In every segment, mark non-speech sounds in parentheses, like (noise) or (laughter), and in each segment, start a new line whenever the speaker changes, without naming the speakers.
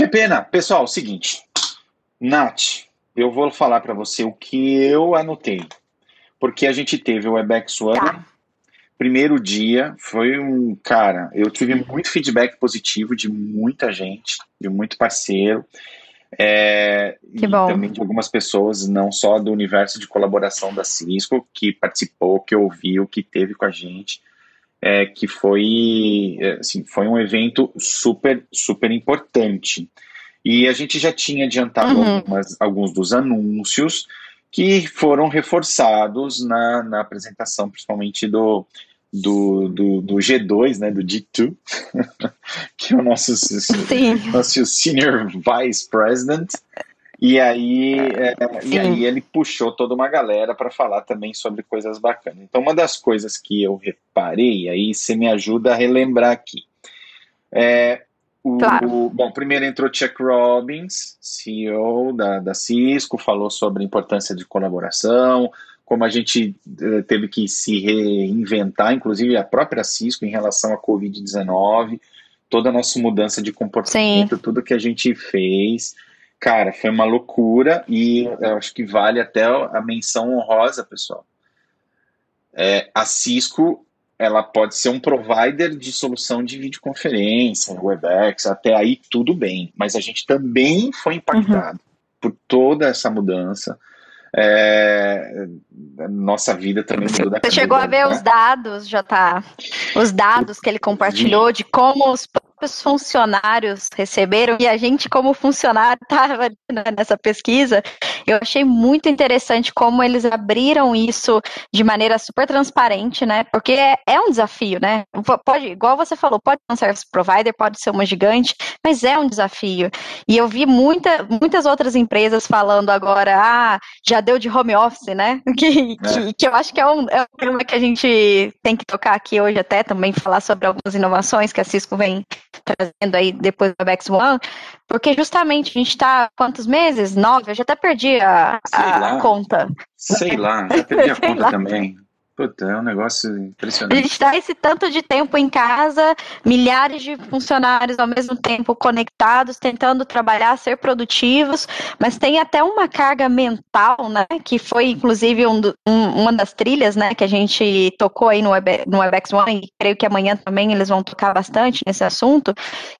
Que pena. Pessoal, seguinte. Nath, eu vou falar para você o que eu anotei. Porque a gente teve o Webex One, tá. primeiro dia, foi um. Cara, eu tive muito feedback positivo de muita gente, de muito parceiro. É,
que bom.
também de algumas pessoas, não só do universo de colaboração da Cisco, que participou, que ouviu, que teve com a gente, é, que foi, é, assim, foi um evento super, super importante. E a gente já tinha adiantado uhum. algumas, alguns dos anúncios que foram reforçados na, na apresentação, principalmente do, do, do, do, G2, né, do G2, (laughs) que é o nosso, nosso Senior Vice President. E aí, é, e aí ele puxou toda uma galera para falar também sobre coisas bacanas. Então, uma das coisas que eu reparei, aí você me ajuda a relembrar aqui. É, o, claro. bom, primeiro entrou Chuck Robbins, CEO da, da Cisco, falou sobre a importância de colaboração, como a gente uh, teve que se reinventar, inclusive a própria Cisco, em relação à Covid-19, toda a nossa mudança de comportamento, Sim. tudo que a gente fez. Cara, foi uma loucura e eu acho que vale até a menção honrosa, pessoal. É, a Cisco ela pode ser um provider de solução de videoconferência, Webex, até aí tudo bem, mas a gente também foi impactado uhum. por toda essa mudança é, nossa vida também mudou
Você chegou a ver né? os dados, já tá? Os dados que ele compartilhou de como os próprios funcionários receberam e a gente, como funcionário, estava nessa pesquisa. Eu achei muito interessante como eles abriram isso de maneira super transparente, né? Porque é, é um desafio, né? Pode, igual você falou, pode ser um service provider, pode ser uma gigante, mas é um desafio. E eu vi muita, muitas outras empresas falando agora, ah, já deu de home office, né? (laughs) Que, é. que, que, eu acho que é um, é um tema que a gente tem que tocar aqui hoje até também, falar sobre algumas inovações que a Cisco vem trazendo aí depois do Webex One, porque justamente a gente está quantos meses? Nove? Eu já até perdi a, a, a conta.
Sei lá, já perdi a (laughs) conta lá. também. Puta, é um negócio impressionante.
A gente está esse tanto de tempo em casa, milhares de funcionários ao mesmo tempo conectados, tentando trabalhar, ser produtivos, mas tem até uma carga mental, né? Que foi inclusive um, um, uma das trilhas, né? Que a gente tocou aí no, no WebEx One, e creio que amanhã também eles vão tocar bastante nesse assunto,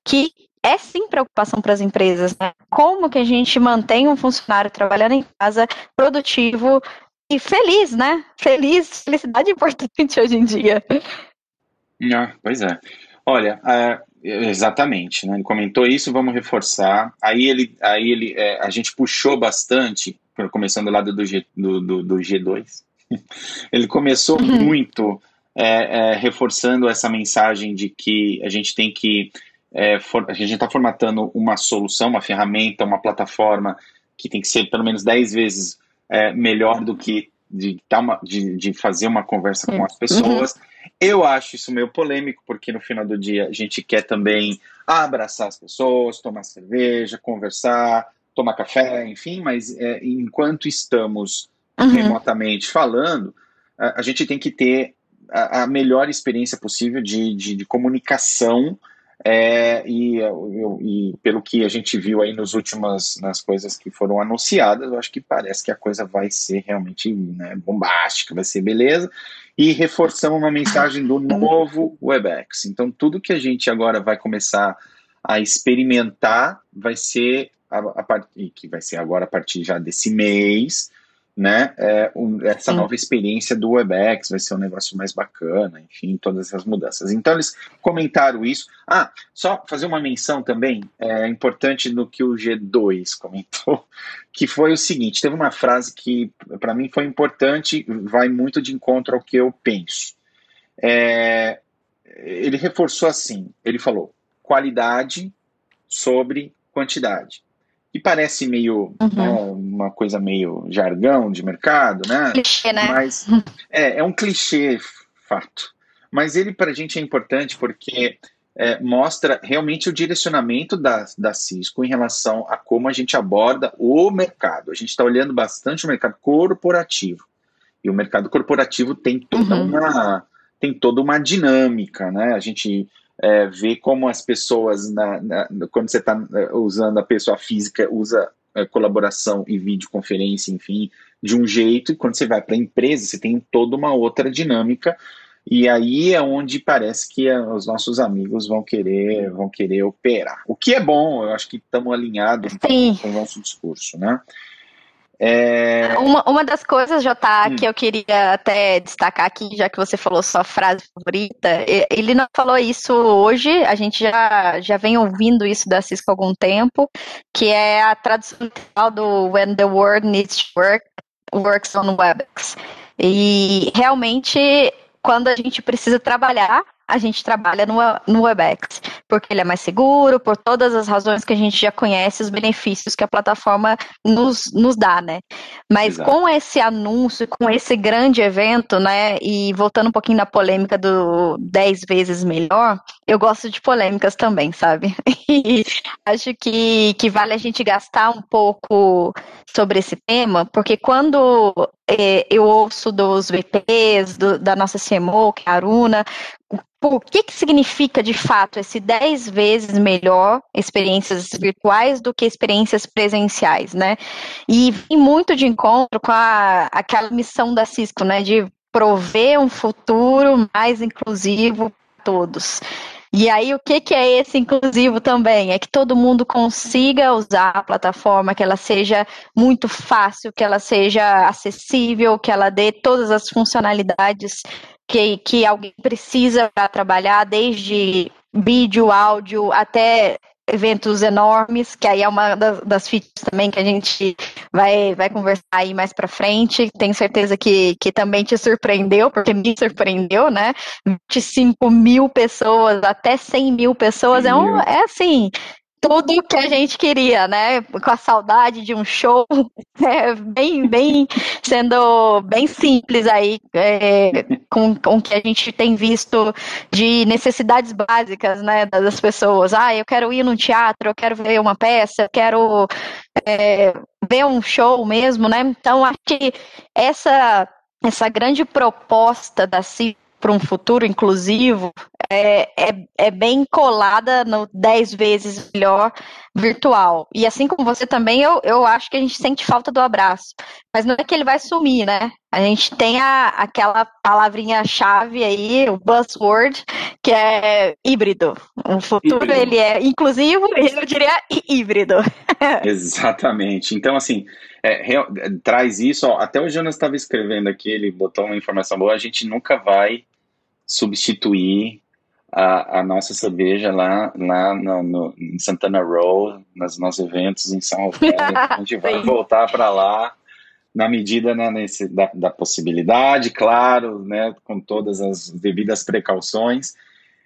que é sim preocupação para as empresas, né? Como que a gente mantém um funcionário trabalhando em casa, produtivo, e feliz, né? Feliz, felicidade (laughs) importante hoje em dia.
Ah, pois é. Olha, é, exatamente, né? Ele comentou isso, vamos reforçar. Aí ele, aí ele, é, a gente puxou bastante, começando lá do, G, do, do, do G2. (laughs) ele começou uhum. muito é, é, reforçando essa mensagem de que a gente tem que é, for, a gente está formatando uma solução, uma ferramenta, uma plataforma que tem que ser pelo menos 10 vezes é, melhor do que de, uma, de, de, fazer uma conversa com as pessoas. Uhum. Eu acho isso meio polêmico, porque no final do dia a gente quer também abraçar as pessoas, tomar cerveja, conversar, tomar café, enfim, mas é, enquanto estamos uhum. remotamente falando, a, a, gente tem que ter a, a melhor experiência possível de, de, de comunicação é, e, eu, e, pelo que a gente viu aí nos últimas nas coisas que foram anunciadas, eu acho que parece que a coisa vai ser realmente né, bombástica, vai ser beleza. E reforçamos uma mensagem do novo WebEx. Então, tudo que a gente agora vai começar a experimentar vai ser a, a partir que vai ser agora a partir já desse mês, né? É, um, essa Sim. nova experiência do WebEx vai ser um negócio mais bacana, enfim, todas essas mudanças. Então eles comentaram isso. Ah, só fazer uma menção também, é importante no que o G2 comentou, (laughs) que foi o seguinte: teve uma frase que para mim foi importante, vai muito de encontro ao que eu penso. É, ele reforçou assim: ele falou qualidade sobre quantidade que parece meio uhum. né, uma coisa meio jargão de mercado, né?
Clichê, né?
Mas (laughs) é, é um clichê, fato. Mas ele para a gente é importante porque é, mostra realmente o direcionamento da, da Cisco em relação a como a gente aborda o mercado. A gente está olhando bastante o mercado corporativo. E o mercado corporativo tem toda uhum. uma tem toda uma dinâmica, né? A gente é, ver como as pessoas, na, na, quando você está é, usando a pessoa física, usa é, colaboração e videoconferência, enfim, de um jeito, e quando você vai para a empresa, você tem toda uma outra dinâmica, e aí é onde parece que é, os nossos amigos vão querer, vão querer operar. O que é bom, eu acho que estamos alinhados
Sim.
com o nosso discurso, né?
É... Uma, uma das coisas, Jota, hum. que eu queria até destacar aqui, já que você falou sua frase favorita, ele não falou isso hoje, a gente já, já vem ouvindo isso da Cisco há algum tempo, que é a tradução do When the World Needs to Work, Works on WebEx. E realmente, quando a gente precisa trabalhar, a gente trabalha no, no WebEx, porque ele é mais seguro, por todas as razões que a gente já conhece, os benefícios que a plataforma nos, nos dá, né? Mas Exato. com esse anúncio, com esse grande evento, né, e voltando um pouquinho na polêmica do 10 vezes melhor, eu gosto de polêmicas também, sabe? (laughs) E acho que, que vale a gente gastar um pouco sobre esse tema, porque quando é, eu ouço dos VPs, do, da nossa CMO, que é a Aruna, o que, que significa de fato esse 10 vezes melhor experiências virtuais do que experiências presenciais, né? E vem muito de encontro com a, aquela missão da Cisco, né? De prover um futuro mais inclusivo para todos. E aí, o que, que é esse inclusivo também? É que todo mundo consiga usar a plataforma, que ela seja muito fácil, que ela seja acessível, que ela dê todas as funcionalidades que, que alguém precisa para trabalhar, desde vídeo, áudio, até eventos enormes, que aí é uma das, das features também que a gente vai, vai conversar aí mais para frente. Tenho certeza que, que também te surpreendeu, porque me surpreendeu, né? 25 mil pessoas, até 100 mil pessoas, é, um, é assim, tudo que a gente queria, né? Com a saudade de um show, (laughs) é, bem, bem, sendo bem simples aí, é, com, com o que a gente tem visto de necessidades básicas, né, das pessoas. Ah, eu quero ir num teatro, eu quero ver uma peça, eu quero é, ver um show mesmo, né? Então, acho que essa, essa grande proposta da CIP para um futuro inclusivo é, é, é, bem colada no 10 vezes melhor virtual. E assim como você também, eu, eu acho que a gente sente falta do abraço. Mas não é que ele vai sumir, né? A gente tem a, aquela palavrinha-chave aí, o buzzword, que é híbrido. O futuro, híbrido. ele é inclusivo eu diria híbrido. (laughs)
Exatamente. Então, assim, é, real, traz isso. Ó, até o Jonas estava escrevendo aqui, ele botou uma informação boa. A gente nunca vai substituir a, a nossa cerveja lá, lá no, no, em Santana Row, nos nossos eventos em São Paulo. (laughs) a gente vai voltar para lá na medida né, nesse, da, da, possibilidade, claro, né, com todas as devidas precauções.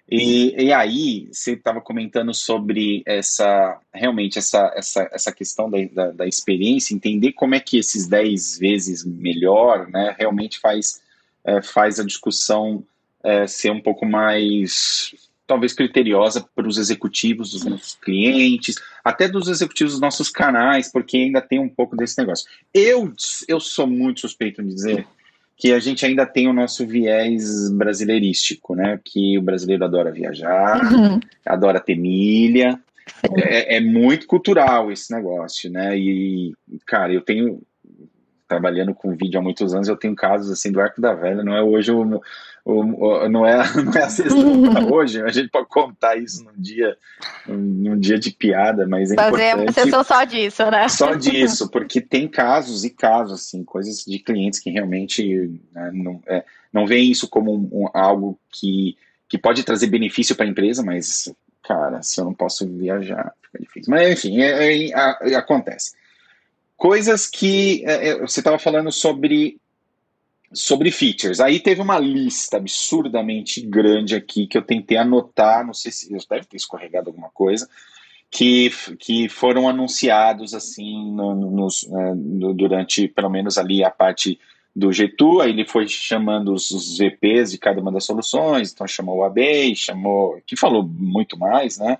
E, e aí, você estava comentando sobre essa, realmente, essa, essa, essa questão da, da, da, experiência, entender como é que esses 10 vezes melhor, né, realmente faz, é, faz a discussão é, ser um pouco mais, talvez, criteriosa para os executivos dos nossos clientes, até dos executivos dos nossos canais, porque ainda tem um pouco desse negócio. Eu, eu sou muito suspeito de dizer que a gente ainda tem o nosso viés brasileirístico, né? Que o brasileiro adora viajar, uhum. adora ter milha. É, é, muito cultural esse negócio, né? E, cara, eu tenho trabalhando com vídeo há muitos anos, eu tenho casos assim do Arco da Velha, não é hoje o, o, o não é (laughs) não é a sexta (laughs) hoje, a gente pode contar isso num dia num dia de piada, mas é
Fazer
importante,
uma sessão só disso, né?
Só (laughs) disso, porque tem casos e casos assim, coisas de clientes que realmente né, não é, não veem isso como um, um, algo que que pode trazer benefício para a empresa, mas cara, se eu não posso viajar, fica difícil. Mas enfim, é, é, é, acontece coisas que é, é você estava falando sobre sobre features. Aí teve uma lista absurdamente grande aqui que eu tentei anotar, não sei se eu deve ter escorregado alguma coisa, que, que foram anunciados assim no, nos, é, no, durante pelo menos ali a parte do G2, aí ele foi chamando os, os, VPs de cada uma das soluções, então chamou o AB, chamou, que falou muito mais, né?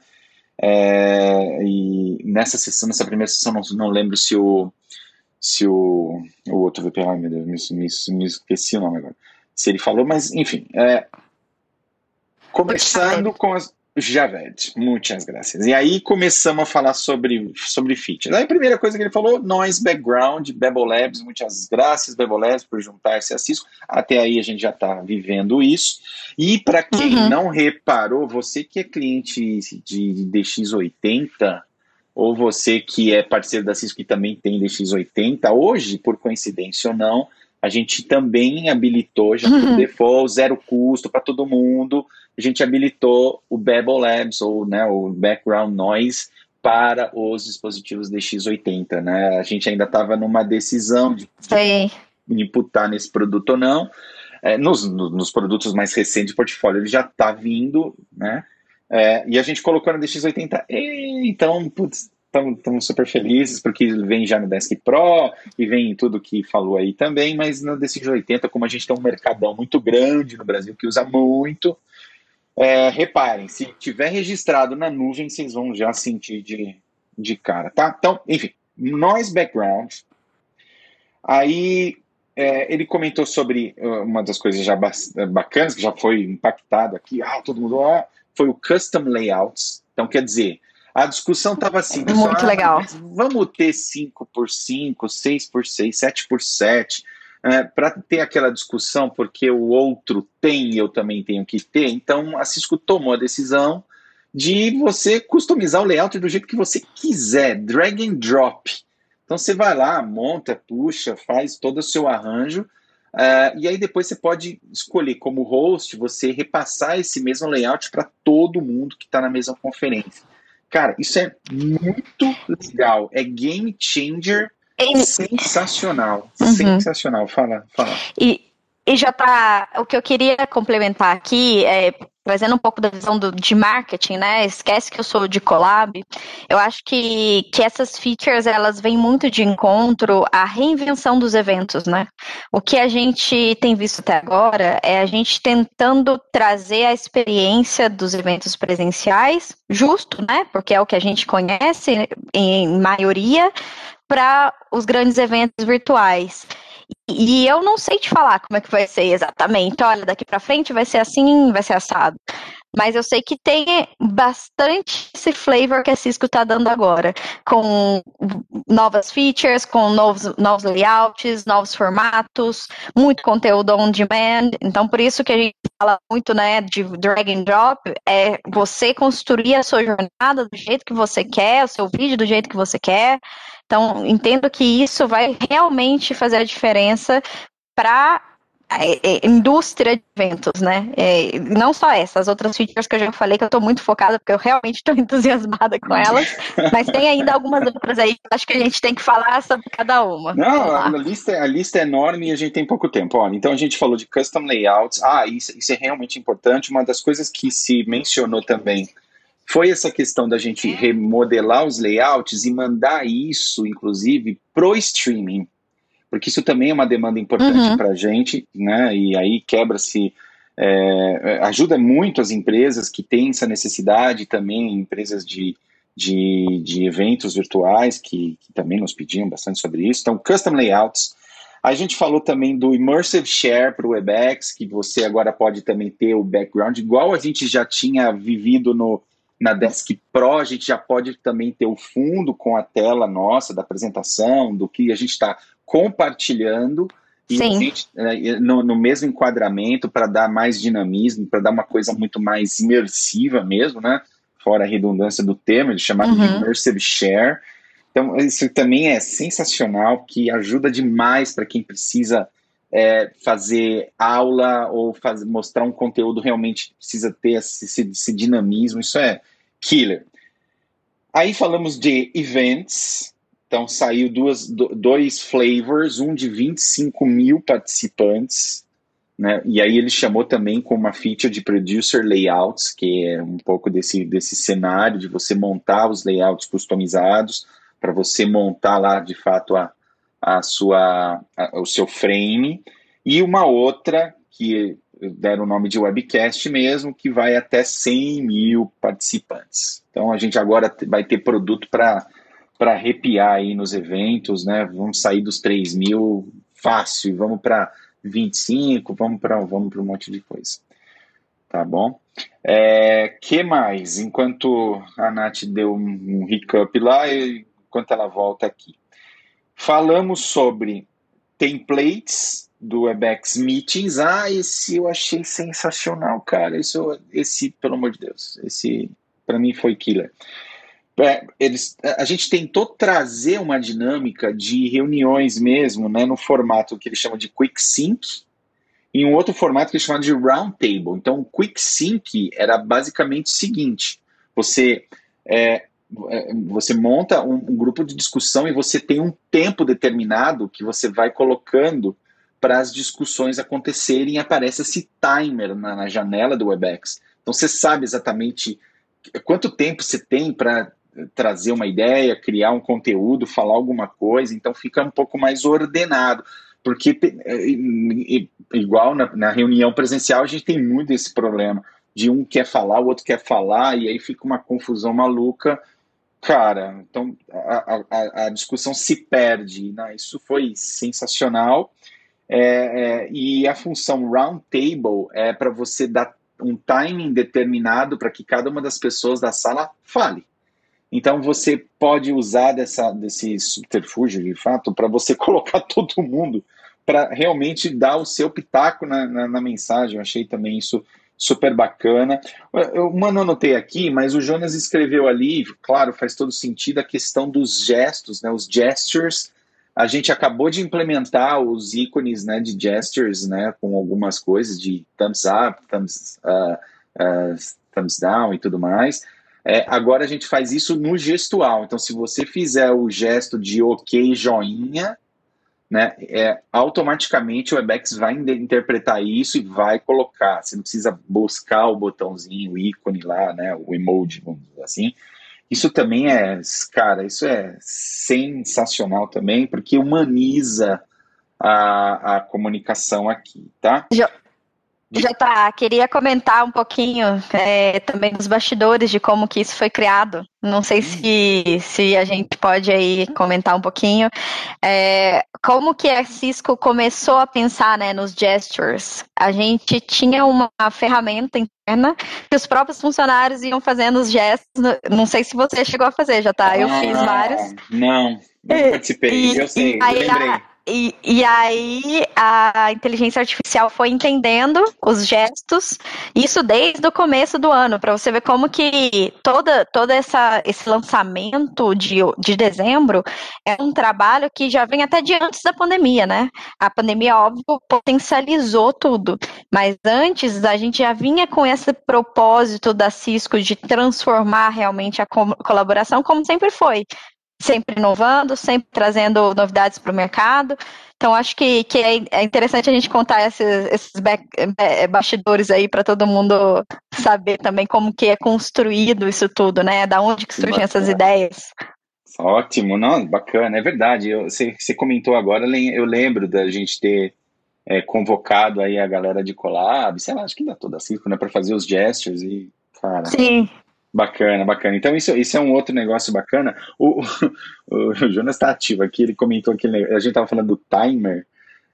É, e nessa sessão, nessa primeira sessão, não, não lembro se o se o, o outro VP, ai meu Deus, me, me, me esqueci o nome agora, se ele falou, mas enfim, é, começando com as, Javed, muitas graças. E aí começamos a falar sobre, sobre features. Aí a primeira coisa que ele falou, nós, background, Bebo Labs, muitas graças, Bebo Labs, por juntar-se a Cisco. Até aí a gente já está vivendo isso. E para quem uhum. não reparou, você que é cliente de DX80, ou você que é parceiro da Cisco e também tem DX80, hoje, por coincidência ou não, a gente também habilitou, já por uhum. default, zero custo para todo mundo, a gente habilitou o Babel Labs, ou né, o Background Noise, para os dispositivos DX80, né? A gente ainda estava numa decisão de, de imputar nesse produto ou não. É, nos, nos, produtos mais recentes de portfólio ele já está vindo, né? É, e a gente colocou na DX80, e, então, putz, estamos super felizes porque vem já no Desk Pro e vem em tudo que falou aí também, mas no DX80, como a gente tem um mercadão muito grande no Brasil que usa muito, é, reparem, se tiver registrado na nuvem, vocês vão já sentir de, de cara, tá? Então, enfim, nós background. Aí é, ele comentou sobre uh, uma das coisas já bacanas que já foi impactado aqui, ah, todo mundo, ah, foi o custom layouts. Então, quer dizer, a discussão estava assim.
Muito ah, legal.
Vamos ter 5 por 5, 6 por 6, 7 por 7, é, para ter aquela discussão, porque o outro tem e eu também tenho que ter. Então, a Cisco tomou a decisão de você customizar o layout do jeito que você quiser, drag and drop. Então, você vai lá, monta, puxa, faz todo o seu arranjo. Uh, e aí depois você pode escolher como host, você repassar esse mesmo layout para todo mundo que está na mesma conferência. Cara, isso é muito legal. É game changer sensacional. Uhum. Sensacional. Fala, fala.
E, e já tá. O que eu queria complementar aqui é trazendo um pouco da visão do, de marketing, né? Esquece que eu sou de collab. Eu acho que, que essas features elas vêm muito de encontro à reinvenção dos eventos, né? O que a gente tem visto até agora é a gente tentando trazer a experiência dos eventos presenciais, justo, né? Porque é o que a gente conhece em maioria, para os grandes eventos virtuais. E eu não sei te falar como é que vai ser exatamente. Olha, daqui para frente vai ser assim, vai ser assado. Mas eu sei que tem bastante esse flavor que a Cisco está dando agora, com novas features, com novos, novos layouts, novos formatos, muito conteúdo on demand. Então, por isso que a gente fala muito né, de drag and drop, é você construir a sua jornada do jeito que você quer, o seu vídeo do jeito que você quer. Então, entendo que isso vai realmente fazer a diferença para é, é, indústria de eventos, né? É, não só essa, as outras features que eu já falei que eu estou muito focada, porque eu realmente estou (laughs) entusiasmada com elas, mas tem ainda algumas outras aí que acho que a gente tem que falar sobre cada uma.
Não, a lista, a lista é enorme e a gente tem pouco tempo. Olha, então a gente falou de custom layouts. Ah, isso, isso é realmente importante. Uma das coisas que se mencionou também foi essa questão da gente é. remodelar os layouts e mandar isso, inclusive, pro streaming, porque isso também é uma demanda importante uhum. para a gente, né? E aí quebra-se, é, ajuda muito as empresas que têm essa necessidade também, empresas de, de, de eventos virtuais que, que também nos pediam bastante sobre isso. Então, custom layouts. A gente falou também do Immersive Share para o WebEx, que você agora pode também ter o background, igual a gente já tinha vivido no, na Desk Pro, a gente já pode também ter o fundo com a tela nossa da apresentação, do que a gente está compartilhando e gente, né, no, no, mesmo enquadramento para dar mais dinamismo, para dar uma coisa muito mais imersiva mesmo, né? Fora a redundância do termo, chamado uhum. de immersive share. Então, isso também é sensacional, que ajuda demais para quem precisa é, fazer aula ou fazer, mostrar um conteúdo realmente precisa ter esse, esse, esse dinamismo, isso é killer. Aí falamos de events, então saiu duas, dois flavors, um de 25 mil participantes, né? E aí ele chamou também com uma feature de producer layouts, que é um pouco desse, desse cenário de você montar os layouts customizados para você montar lá de fato a, a sua, a, o seu frame, e uma outra que deram o nome de webcast mesmo, que vai até 100 mil participantes. Então a gente agora vai ter produto para arrepiar aí nos eventos, né? Vamos sair dos 3 mil fácil, vamos para 25, vamos para vamos um monte de coisa. Tá bom? É, que mais? Enquanto a Nath deu um, um hiccup lá, e, enquanto ela volta aqui. Falamos sobre templates do Webex Meetings. Ah, esse eu achei sensacional, cara. Isso, esse, pelo amor de Deus, esse para mim foi killer. É, eles, a gente tentou trazer uma dinâmica de reuniões mesmo, né, no formato que eles chamam de Quick Sync, em um outro formato que eles chamam de Round Table. Então, o Quick Sync era basicamente o seguinte: você é, é, você monta um, um, grupo de discussão e você tem um tempo determinado que você vai colocando para as discussões acontecerem aparece esse timer na, na, janela do Webex. Então você sabe exatamente quanto tempo você tem para trazer uma ideia, criar um conteúdo, falar alguma coisa, então fica um pouco mais ordenado. Porque, é, igual na, na reunião presencial, a gente tem muito esse problema de um quer falar, o outro quer falar, e aí fica uma confusão maluca. Cara, então a, a, a discussão se perde. Né? Isso foi sensacional. É, é, e a função round table é para você dar um timing determinado para que cada uma das pessoas da sala fale. Então você pode usar dessa, desse subterfúgio, de fato, para você (laughs) colocar todo mundo para realmente dar o seu pitaco na, na, na, mensagem. Eu achei também isso super bacana. Eu, uma não anotei aqui, mas o Jonas escreveu ali, claro, faz todo sentido a questão dos gestos, né, os gestures. A gente acabou de implementar os ícones né, de gestures né, com algumas coisas de thumbs up, thumbs, uh, uh, thumbs down e tudo mais. É, agora a gente faz isso no gestual. Então, se você fizer o gesto de ok, joinha, né, é, automaticamente o Webex vai interpretar isso e vai colocar. Você não precisa buscar o botãozinho, o ícone lá, né, o emoji, vamos dizer assim. Isso também é, cara, isso é sensacional também, porque humaniza a, a comunicação aqui, tá?
Já tá, queria comentar um pouquinho é, também dos bastidores de como que isso foi criado. Não sei se, se a gente pode aí comentar um pouquinho. É, como que a Cisco começou a pensar né, nos gestures? A gente tinha uma ferramenta interna que os próprios funcionários iam fazendo os gestos. Não sei se você chegou a fazer, já tá? Eu ah, fiz vários.
Não, não participei, e, eu sei, lembrei. A,
e, e aí a inteligência artificial foi entendendo os gestos, isso desde o começo do ano, para você ver como que toda, toda essa, esse lançamento de, de dezembro é um trabalho que já vem até de antes da pandemia, né? A pandemia, óbvio, potencializou tudo, mas antes a gente já vinha com esse propósito da Cisco de transformar realmente a colaboração como sempre foi sempre inovando, sempre trazendo novidades para o mercado. Então, acho que, que é, é interessante a gente contar esses, esses back, bastidores aí para todo mundo saber também como que é construído isso tudo, né? Da onde que surgem essas ideias.
Ótimo, não, bacana, é verdade. Eu, você, você comentou agora, eu lembro da gente ter é, convocado aí a galera de collab, sei lá, acho que ainda toda a circo, né, para fazer os gestures e, cara,
Sim.
Bacana, bacana. Então, isso, isso é um outro negócio bacana. O, (laughs) o, o Jonas está ativo aqui, ele comentou que a gente estava falando do timer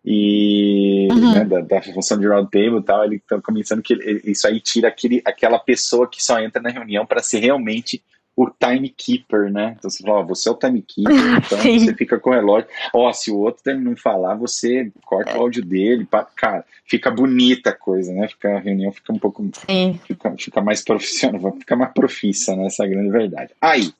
e uhum. né, da, da, função de roundtable e tal. Ele está começando que ele, isso aí tira aquele, aquela pessoa que só entra na reunião para ser realmente o timekeeper, né? Então você fala, ó, você é o timekeeper, (laughs) então Sim. você fica com o relógio. Ó, se o outro não falar, você corta é. o áudio dele, cara, fica bonita a coisa, né? Fica, a reunião fica um pouco. Fica, fica mais profissional, (laughs) fica mais profissa, né? Essa é a grande verdade. Aí,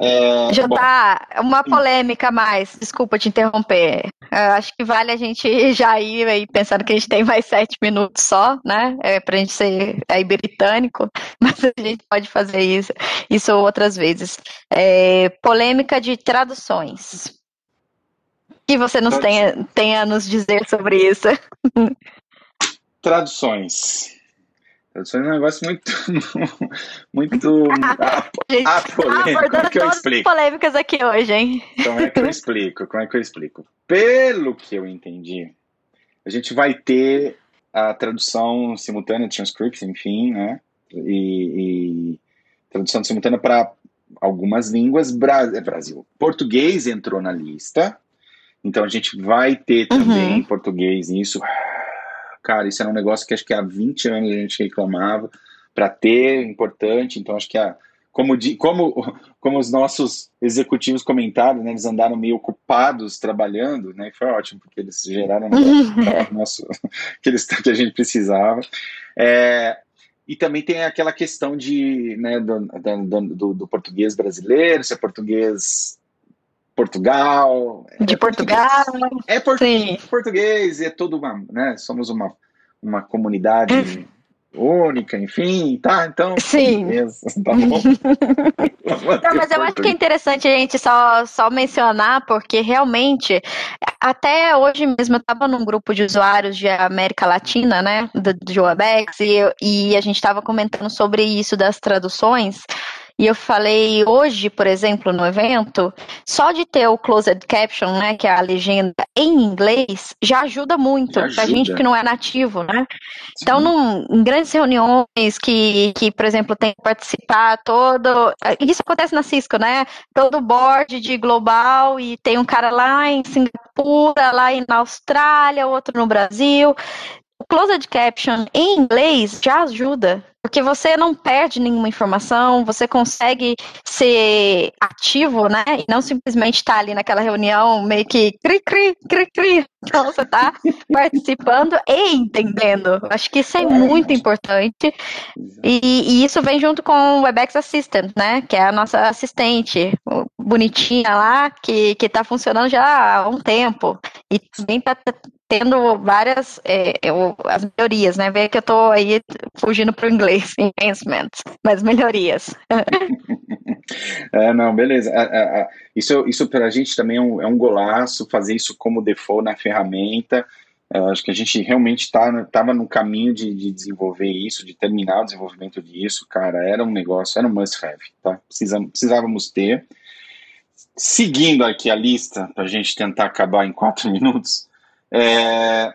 é, Já tá uma polêmica mais, desculpa te interromper. Eu acho que vale a gente (laughs) já ir aí pensando que a gente tem mais sete minutos só, né? É, pra gente ser aí britânico, (laughs) mas a gente pode fazer isso, isso outras vezes. É, polêmica de traduções. O que você nos tenha, tenha a nos dizer sobre isso? (laughs)
Traduções. Tradução é um negócio muito. (laughs) muito. (laughs)
apolêmico. Como é que eu explico? polêmicas aqui hoje, hein?
Como é que eu explico? Como é que eu explico? Pelo que eu entendi, a gente vai ter a tradução simultânea, transcription, enfim, né? E, e tradução simultânea para algumas línguas. Bra é Brasil. Português entrou na lista. Então a gente vai ter também uhum. português nisso cara, isso era um negócio que acho que há 20 anos a gente reclamava para ter, importante, então acho que a, como, como, (laughs) como os nossos executivos comentaram, né, eles andaram meio ocupados trabalhando, né, foi ótimo, porque eles geraram o nosso, que, eles, que a gente precisava. É, e também tem aquela questão de, né, do, do, do, do português brasileiro, se é português Portugal.
De é Portugal.
Português. É português, português, é todo uma, né, somos uma, uma comunidade única, enfim, tá? Então,
sim. Beleza, tá bom. (laughs) Não, mas eu acho que é interessante a gente só, só mencionar, porque realmente, até hoje mesmo, eu estava num grupo de usuários de América Latina, né, do, do Webex, e, e a gente estava comentando sobre isso das traduções. E eu falei hoje, por exemplo, no evento, só de ter o closed caption, né, que é a legenda em inglês, já ajuda muito pra gente que não é nativo, né? Sim. Então, num, em grandes reuniões que, que, por exemplo, tem que participar todo. Isso acontece na Cisco, né? Todo board de global e tem um cara lá em Singapura, lá na Austrália, outro no Brasil. O closed caption em inglês já ajuda, porque você não perde nenhuma informação, você consegue ser ativo, né? E não simplesmente estar tá ali naquela reunião meio que cri, cri, cri, cri. Então você está (laughs) participando e entendendo. Acho que isso é muito importante. E, e, isso vem junto com o Webex Assistant, né? Que é a nossa assistente bonitinha lá, que, que tá funcionando já há um tempo. E também tá tendo várias é, eu, as melhorias, né? Vê que eu tô aí fugindo pro inglês, (laughs) enhancements, mas melhorias. (laughs)
é, não, beleza. É, é, é, isso, isso para a gente também é um, é um golaço, fazer isso como default na ferramenta. acho que a gente realmente estava tá, no caminho de, de, desenvolver isso, de terminar o desenvolvimento disso, cara, era um negócio, era um must-have, tá? Precisávamos ter. Seguindo aqui a lista, para a gente tentar acabar em quatro (laughs) minutos, é,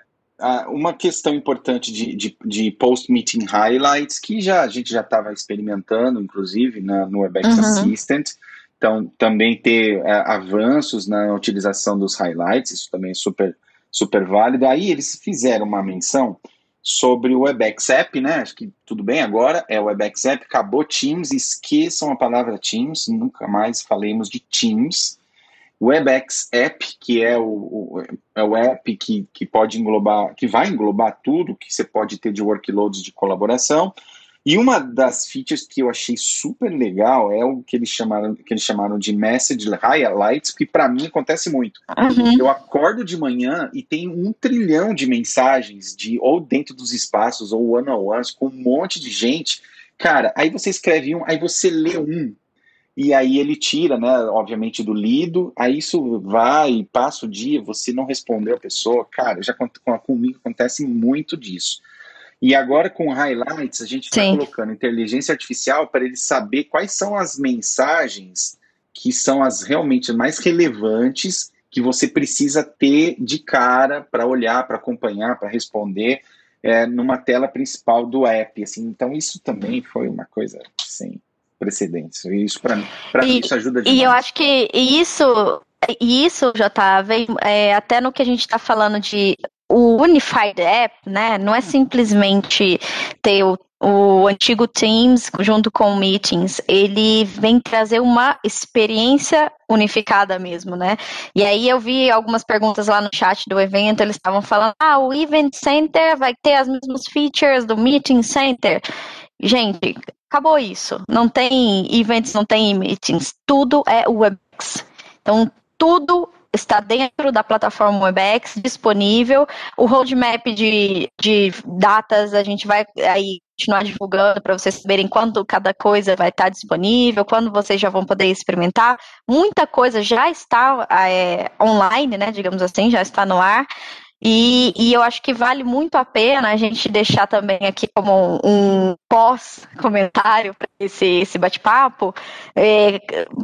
uma questão importante de, de, de post-meeting highlights, que já a gente já estava experimentando, inclusive, na, no Webex uhum. Assistant. Então, também ter é, avanços na utilização dos highlights, isso também é super, super válido. Aí eles fizeram uma menção sobre o Webex App, né? Acho que tudo bem agora, é o Webex App, acabou Teams, esqueçam a palavra Teams, nunca mais falemos de Teams. WebEx App, que é o, é o app que, que pode englobar, que vai englobar tudo que você pode ter de workloads de colaboração. E uma das features que eu achei super legal é o que eles chamaram, que eles chamaram de Message Highlights, que para mim acontece muito. Uhum. Eu acordo de manhã e tem um trilhão de mensagens de ou dentro dos espaços ou one-on-ones com um monte de gente. Cara, aí você escreve um, aí você lê um, e aí ele tira, né, obviamente, do lido, aí isso vai, passa o dia, você não respondeu a pessoa, cara, já comigo acontece muito disso. E agora com highlights, a gente está colocando inteligência artificial para ele saber quais são as mensagens que são as realmente mais relevantes que você precisa ter de cara para olhar, para acompanhar, para responder é, numa tela principal do app. Assim, então isso também foi uma coisa assim, precedentes. E isso para mim, mim isso ajuda demais.
E eu acho que isso isso já tá vem é, até no que a gente está falando de o Unified App, né? Não é simplesmente ter o, o antigo Teams junto com o Meetings, ele vem trazer uma experiência unificada mesmo, né? E aí eu vi algumas perguntas lá no chat do evento, eles estavam falando: ah, o Event Center vai ter as mesmas features do Meeting Center. Gente, acabou isso. Não tem events, não tem meetings. Tudo é WebEx. Então, tudo está dentro da plataforma WebEx, disponível. O roadmap de, de datas a gente vai aí continuar divulgando para vocês saberem quando cada coisa vai estar disponível, quando vocês já vão poder experimentar. Muita coisa já está é, online, né? Digamos assim, já está no ar. E, e, eu acho que vale muito a pena a gente deixar também aqui como um pós-comentário para esse, esse bate-papo, é,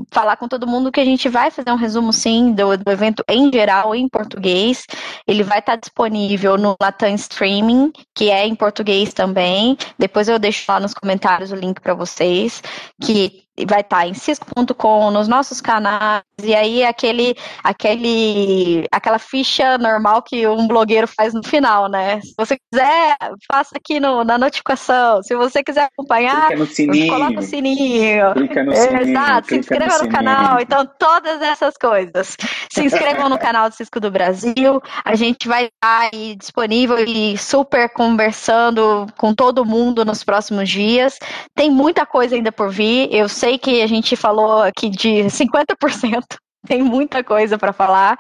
falar com todo mundo que a gente vai fazer um resumo, sim, do, do evento em geral, em português. Ele vai estar disponível no Latam Streaming, que é em português também. Depois eu deixo lá nos comentários o link para vocês, que vai estar tá em cisco.com, nos nossos canais, e aí aquele, aquele, aquela ficha normal que um blogueiro faz no final, né? Se você quiser, faça aqui no, na notificação. Se você quiser acompanhar,
clica no sininho.
coloca o sininho.
Clica no sininho.
Exato, se inscreva no, no canal. Então, todas essas coisas. Se inscrevam no canal do Cisco do Brasil. A gente vai estar aí disponível e super conversando com todo mundo nos próximos dias. Tem muita coisa ainda por vir. Eu sei que a gente falou aqui de 50%. (laughs) Tem muita coisa para falar.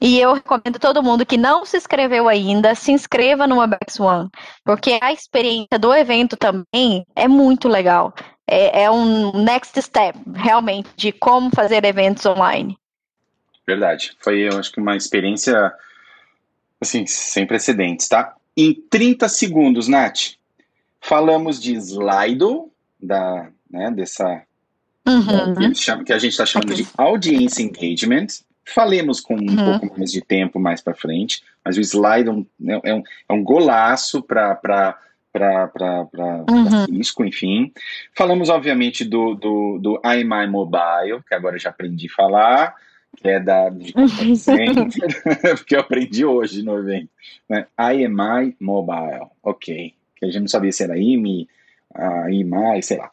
E eu recomendo todo mundo que não se inscreveu ainda, se inscreva no Webex One, porque a experiência do evento também é muito legal. É, é um next step, realmente, de como fazer eventos online.
Verdade. Foi, eu acho que uma experiência, assim, sem precedentes, tá? Em 30 segundos, Nath, falamos de Slido, da, né, dessa uhum. que, chama, que, a gente está chamando okay. de Audience Engagement. Falemos com um uhum. pouco mais de tempo mais para frente, mas o Slido é, é, um, é um golaço para para uhum. Cisco, enfim. Falamos, obviamente, do, do, do iMy Mobile, que agora eu já aprendi a falar, que é da de (laughs) (laughs) porque eu aprendi hoje no evento. Né? IMI Mobile, ok. Que a gente não sabia se era IMI, a IMI, sei lá.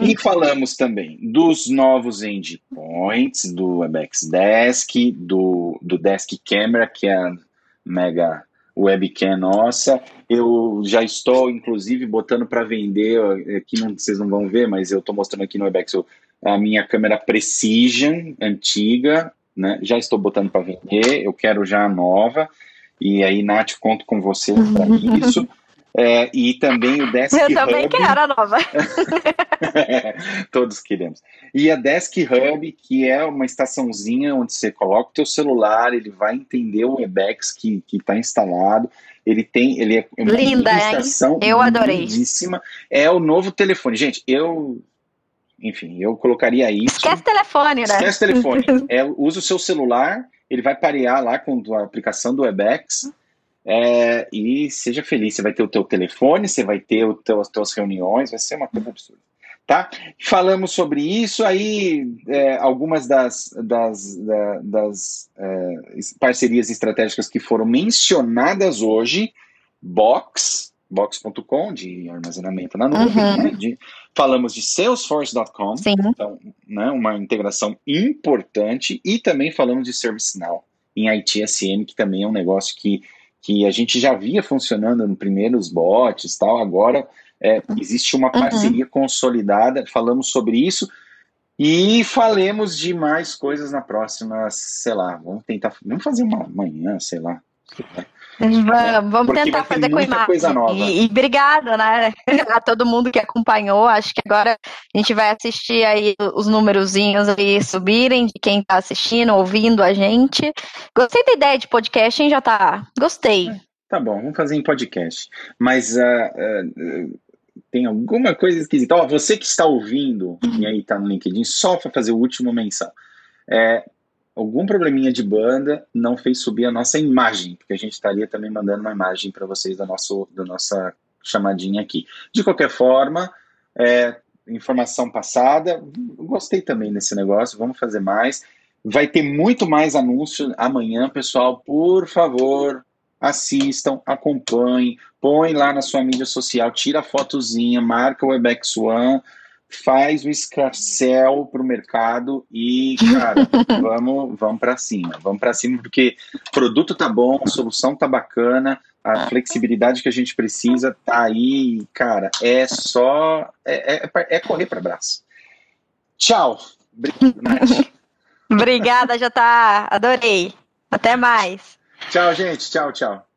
e falamos também dos novos endpoints, do WebEx Desk, do, do Desk Camera, que é a mega webcam nossa. Eu já estou, inclusive, botando para vender, aqui não, vocês não vão ver, mas eu estou mostrando aqui no Webex a minha câmera Precision, antiga, né? Já estou botando para vender, eu quero já a nova. E aí, Nath, conto com você para isso. (laughs) É, e também o Desk
Eu também Hub. quero a nova. (laughs)
todos queremos. E a Desk Hub, que é uma estaçãozinha onde você coloca o teu celular, ele vai entender o Webex que está instalado. Ele tem, ele é
uma Linda, estação hein? Eu adorei.
lindíssima. É o novo telefone. Gente, eu enfim, eu colocaria isso.
Esquece telefone, né?
Esquece telefone. (laughs) é, usa o seu celular, ele vai parear lá com a aplicação do Webex é, e seja feliz. Você vai ter o teu telefone, você vai ter o teu, as tuas reuniões, vai ser uma coisa absurda. Tá? Falamos sobre isso, aí é, algumas das, das, da, das é, parcerias estratégicas que foram mencionadas hoje, Box, box.com, de armazenamento na nuvem, uhum. né, de, falamos de salesforce.com, então, né, uma integração importante, e também falamos de ServiceNow em ITSM, que também é um negócio que que a gente já via funcionando no primeiros bots tal, agora é, existe uma uhum. parceria uhum. consolidada, falamos sobre isso e falemos de mais coisas na próxima, sei lá, vamos tentar, vamos fazer uma manhã, sei lá.
Vamos, tentar fazer com imagem. Coisa nova. E, e obrigada, né, (laughs) a todo mundo que acompanhou. Acho que agora a gente vai assistir aí os númerozinhos aí subirem de quem está assistindo, ouvindo a gente. Gostei da ideia de podcast, hein, já tá. Gostei.
Tá bom, vamos fazer em podcast. Mas uh, uh, tem alguma coisa esquisita. Ó, você que está ouvindo e aí está no LinkedIn, só para fazer o último menção. É, algum probleminha de banda não fez subir a nossa imagem, porque a gente estaria também mandando uma imagem para vocês da, nosso, da nossa chamadinha aqui. De qualquer forma, é, informação passada, gostei também desse negócio, vamos fazer mais. Vai ter muito mais anúncio amanhã, pessoal. Por favor, assistam, acompanhem, põe lá na sua mídia social, tira a fotozinha, marca o Webex One, faz o escarcel para o mercado e, cara, (laughs) vamos, vamos para cima. Vamos para cima porque o produto tá bom, a solução tá bacana, a flexibilidade que a gente precisa tá aí, cara, é só é, é, é correr para braço. Tchau. (laughs)
Obrigada, já tá. Adorei. Até mais.
Tchau, gente. Tchau, tchau.